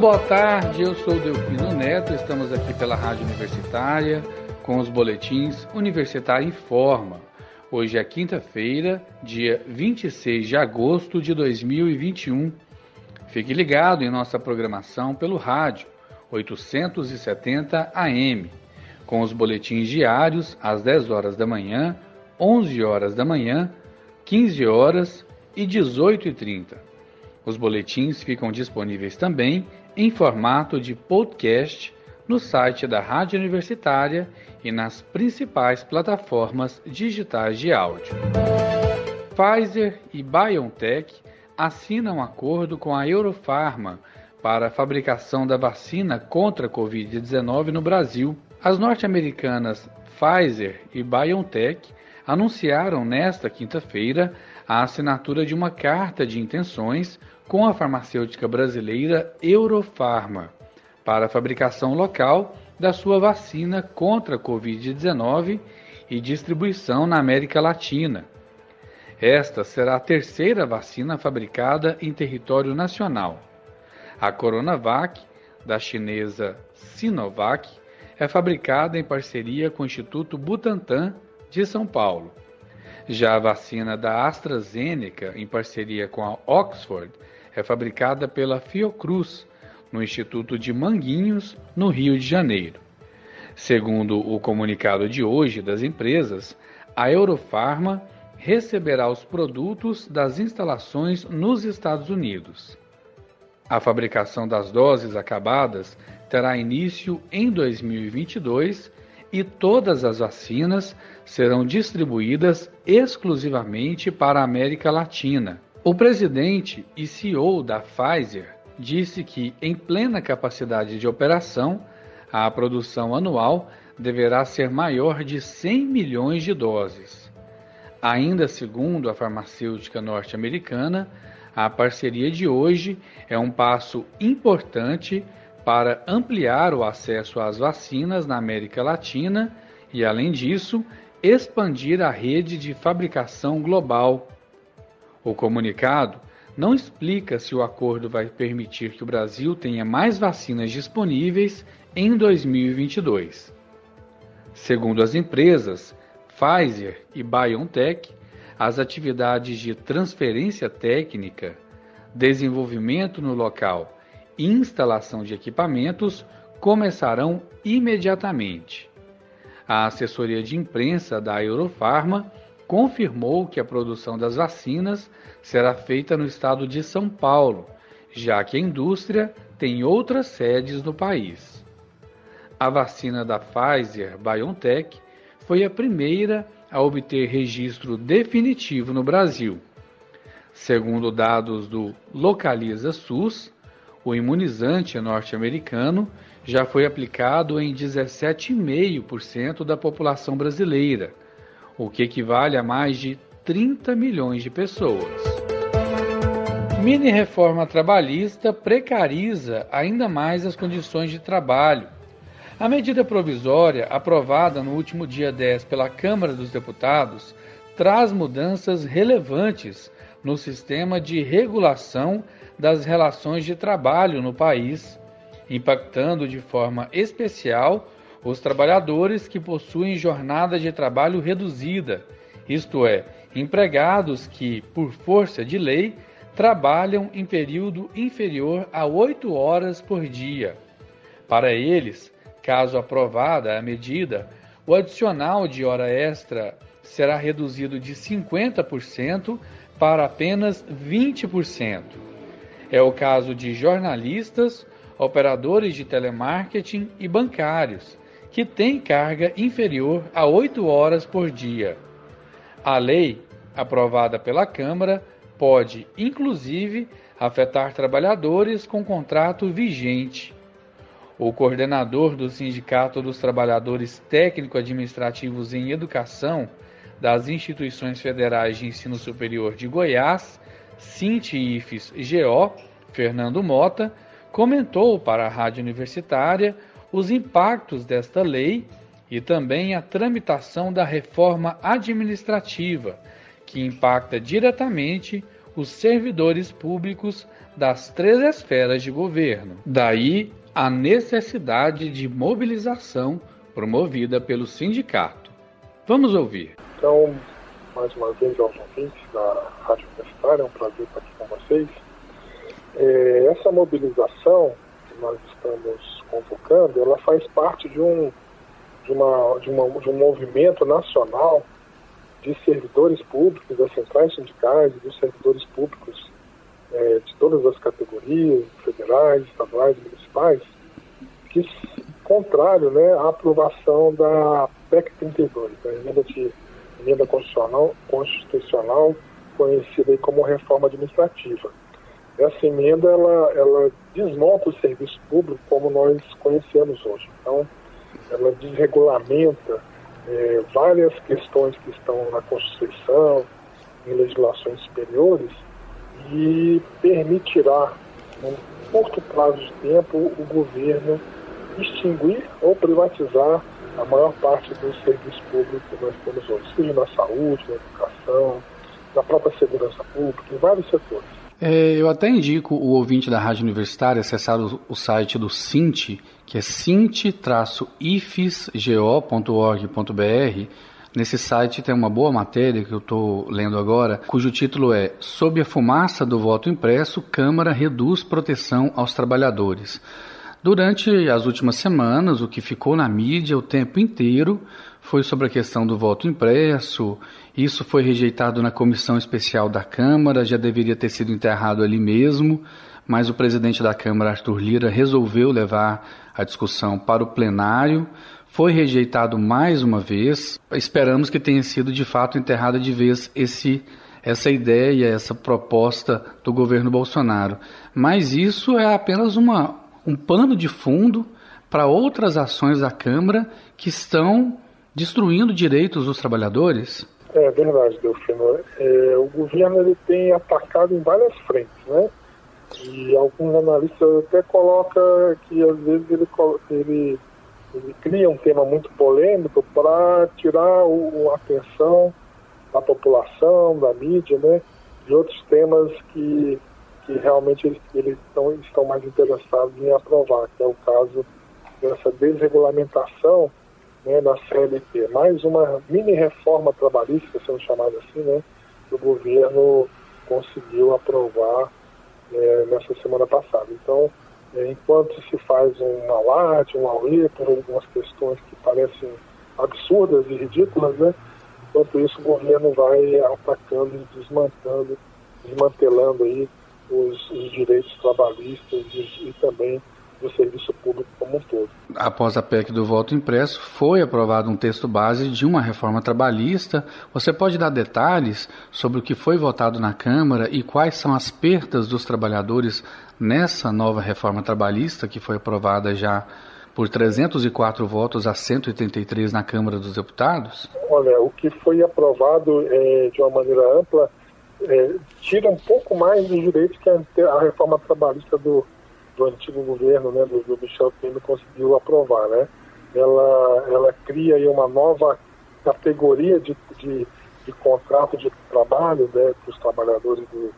Boa tarde, eu sou Delfino Neto, estamos aqui pela Rádio Universitária com os boletins Universitário Informa. Hoje é quinta-feira, dia 26 de agosto de 2021. Fique ligado em nossa programação pelo rádio 870 AM, com os boletins diários às 10 horas da manhã, 11 horas da manhã, 15 horas e 18 e 30. Os boletins ficam disponíveis também em formato de podcast no site da Rádio Universitária e nas principais plataformas digitais de áudio. Pfizer e BioNTech assinam acordo com a Eurofarma para a fabricação da vacina contra a Covid-19 no Brasil. As norte-americanas Pfizer e BioNTech anunciaram nesta quinta-feira a assinatura de uma carta de intenções com a farmacêutica brasileira Eurofarma para a fabricação local da sua vacina contra a Covid-19 e distribuição na América Latina. Esta será a terceira vacina fabricada em território nacional. A Coronavac, da chinesa Sinovac, é fabricada em parceria com o Instituto Butantan de São Paulo. Já a vacina da AstraZeneca, em parceria com a Oxford, é fabricada pela Fiocruz, no Instituto de Manguinhos, no Rio de Janeiro. Segundo o comunicado de hoje das empresas, a Eurofarma receberá os produtos das instalações nos Estados Unidos. A fabricação das doses acabadas terá início em 2022 e todas as vacinas serão distribuídas exclusivamente para a América Latina. O presidente e CEO da Pfizer disse que, em plena capacidade de operação, a produção anual deverá ser maior de 100 milhões de doses. Ainda segundo a farmacêutica norte-americana, a parceria de hoje é um passo importante para ampliar o acesso às vacinas na América Latina e, além disso, expandir a rede de fabricação global. O comunicado não explica se o acordo vai permitir que o Brasil tenha mais vacinas disponíveis em 2022. Segundo as empresas Pfizer e BioNTech, as atividades de transferência técnica, desenvolvimento no local instalação de equipamentos começarão imediatamente. A assessoria de imprensa da Eurofarma confirmou que a produção das vacinas será feita no estado de São Paulo, já que a indústria tem outras sedes no país. A vacina da Pfizer BioNTech foi a primeira a obter registro definitivo no Brasil. Segundo dados do Localiza SUS, o imunizante norte-americano já foi aplicado em 17,5% da população brasileira o que equivale a mais de 30 milhões de pessoas. Mini reforma trabalhista precariza ainda mais as condições de trabalho. A medida provisória, aprovada no último dia 10 pela Câmara dos Deputados, traz mudanças relevantes no sistema de regulação das relações de trabalho no país, impactando de forma especial os trabalhadores que possuem jornada de trabalho reduzida, isto é, empregados que, por força de lei, trabalham em período inferior a oito horas por dia. Para eles, caso aprovada a medida, o adicional de hora extra será reduzido de 50% para apenas 20%. É o caso de jornalistas, operadores de telemarketing e bancários, que tem carga inferior a 8 horas por dia. A lei, aprovada pela Câmara, pode, inclusive, afetar trabalhadores com contrato vigente. O coordenador do Sindicato dos Trabalhadores Técnico-Administrativos em Educação das Instituições Federais de Ensino Superior de Goiás, Sinti-IFES-GO, Fernando Mota, comentou para a Rádio Universitária os impactos desta lei e também a tramitação da reforma administrativa, que impacta diretamente os servidores públicos das três esferas de governo. Daí a necessidade de mobilização promovida pelo sindicato. Vamos ouvir. Então, mais uma vez aos ouvintes da Rádio Universitária, é um prazer estar aqui com vocês. É, essa mobilização que nós estamos convocando, ela faz parte de um, de, uma, de, uma, de um movimento nacional de servidores públicos, das centrais sindicais e dos servidores públicos é, de todas as categorias, federais, estaduais, municipais, que contrário né, à aprovação da PEC 32, a emenda, de, emenda constitucional, constitucional conhecida como reforma administrativa. Essa emenda ela, ela desmonta o serviço público como nós conhecemos hoje. Então, ela desregulamenta é, várias questões que estão na Constituição, em legislações superiores, e permitirá, num curto prazo de tempo, o governo extinguir ou privatizar a maior parte dos serviços públicos que nós temos hoje, seja na saúde, na educação, na própria segurança pública, em vários setores. É, eu até indico o ouvinte da Rádio Universitária acessar o, o site do Cint, que é cint-ifsgo.org.br. Nesse site tem uma boa matéria que eu estou lendo agora, cujo título é Sob a fumaça do voto impresso, Câmara reduz proteção aos trabalhadores. Durante as últimas semanas, o que ficou na mídia o tempo inteiro foi sobre a questão do voto impresso. Isso foi rejeitado na comissão especial da Câmara, já deveria ter sido enterrado ali mesmo, mas o presidente da Câmara, Arthur Lira, resolveu levar a discussão para o plenário. Foi rejeitado mais uma vez. Esperamos que tenha sido de fato enterrada de vez esse essa ideia, essa proposta do governo Bolsonaro. Mas isso é apenas uma um pano de fundo para outras ações da Câmara que estão destruindo direitos dos trabalhadores? É verdade, Delfino. É, o governo ele tem atacado em várias frentes, né? E alguns analistas até colocam que às vezes ele, ele, ele cria um tema muito polêmico para tirar o, a atenção da população, da mídia, né? De outros temas que que realmente eles, eles estão, estão mais interessados em aprovar, que é o caso dessa desregulamentação né, CLT. Mais uma mini reforma trabalhista, sendo chamada assim, né, que o governo conseguiu aprovar é, nessa semana passada. Então, é, enquanto se faz um alarde, um auê por algumas questões que parecem absurdas e ridículas, né, enquanto isso o governo vai atacando e desmantelando aí os, os direitos trabalhistas e, e também do serviço público como um todo. Após a PEC do voto impresso, foi aprovado um texto base de uma reforma trabalhista. Você pode dar detalhes sobre o que foi votado na Câmara e quais são as perdas dos trabalhadores nessa nova reforma trabalhista que foi aprovada já por 304 votos a 183 na Câmara dos Deputados? Olha, o que foi aprovado é, de uma maneira ampla é, tira um pouco mais dos direitos que a, a reforma trabalhista do, do antigo governo, né, do, do Michel Temer, conseguiu aprovar. Né? Ela, ela cria aí uma nova categoria de, de, de contrato de trabalho né, para os trabalhadores do,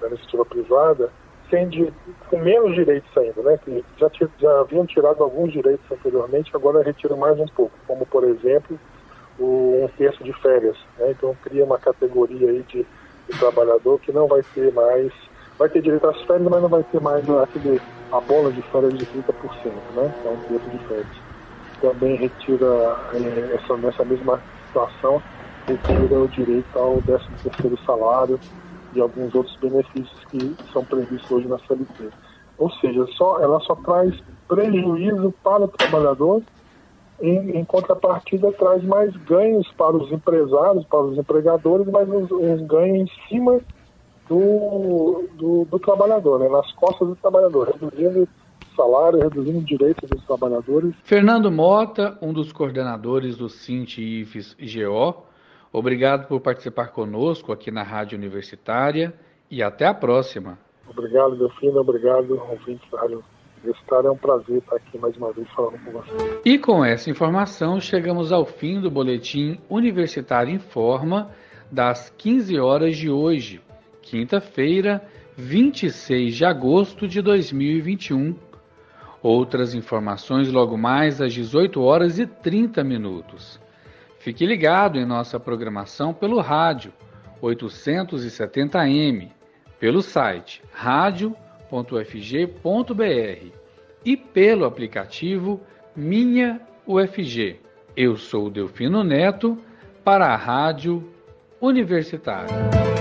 da iniciativa privada, sem de, com menos direitos ainda, né? Que já, já haviam tirado alguns direitos anteriormente, agora retira mais um pouco, como por exemplo o, um terço de férias. Né? Então cria uma categoria aí de, de, trabalhador que não vai ter mais, vai ter direito às férias, mas não vai ter mais aquele abono de férias de 30%, né? É um terço de férias. Também retira, é, essa, nessa mesma situação, retira o direito ao 13 terceiro salário e alguns outros benefícios que são previstos hoje na CLT. Ou seja, só, ela só traz prejuízo para o trabalhador em, em, contrapartida traz mais ganhos para os empresários, para os empregadores, mas uns, uns ganhos em cima do, do, do trabalhador, né? nas costas do trabalhador, reduzindo salário, reduzindo direitos dos trabalhadores. Fernando Mota, um dos coordenadores do Cinti-IFES GO, obrigado por participar conosco aqui na Rádio Universitária e até a próxima. Obrigado, Delfino, obrigado, ouvintes da Rádio Universitária. É um prazer estar aqui mais uma vez falando com você. E com essa informação, chegamos ao fim do boletim Universitário Informa das 15 horas de hoje, quinta-feira, 26 de agosto de 2021. Outras informações logo mais às 18 horas e 30 minutos. Fique ligado em nossa programação pelo rádio 870m, pelo site radio.ufg.br e pelo aplicativo Minha UFG. Eu sou Delfino Neto para a Rádio Universitária.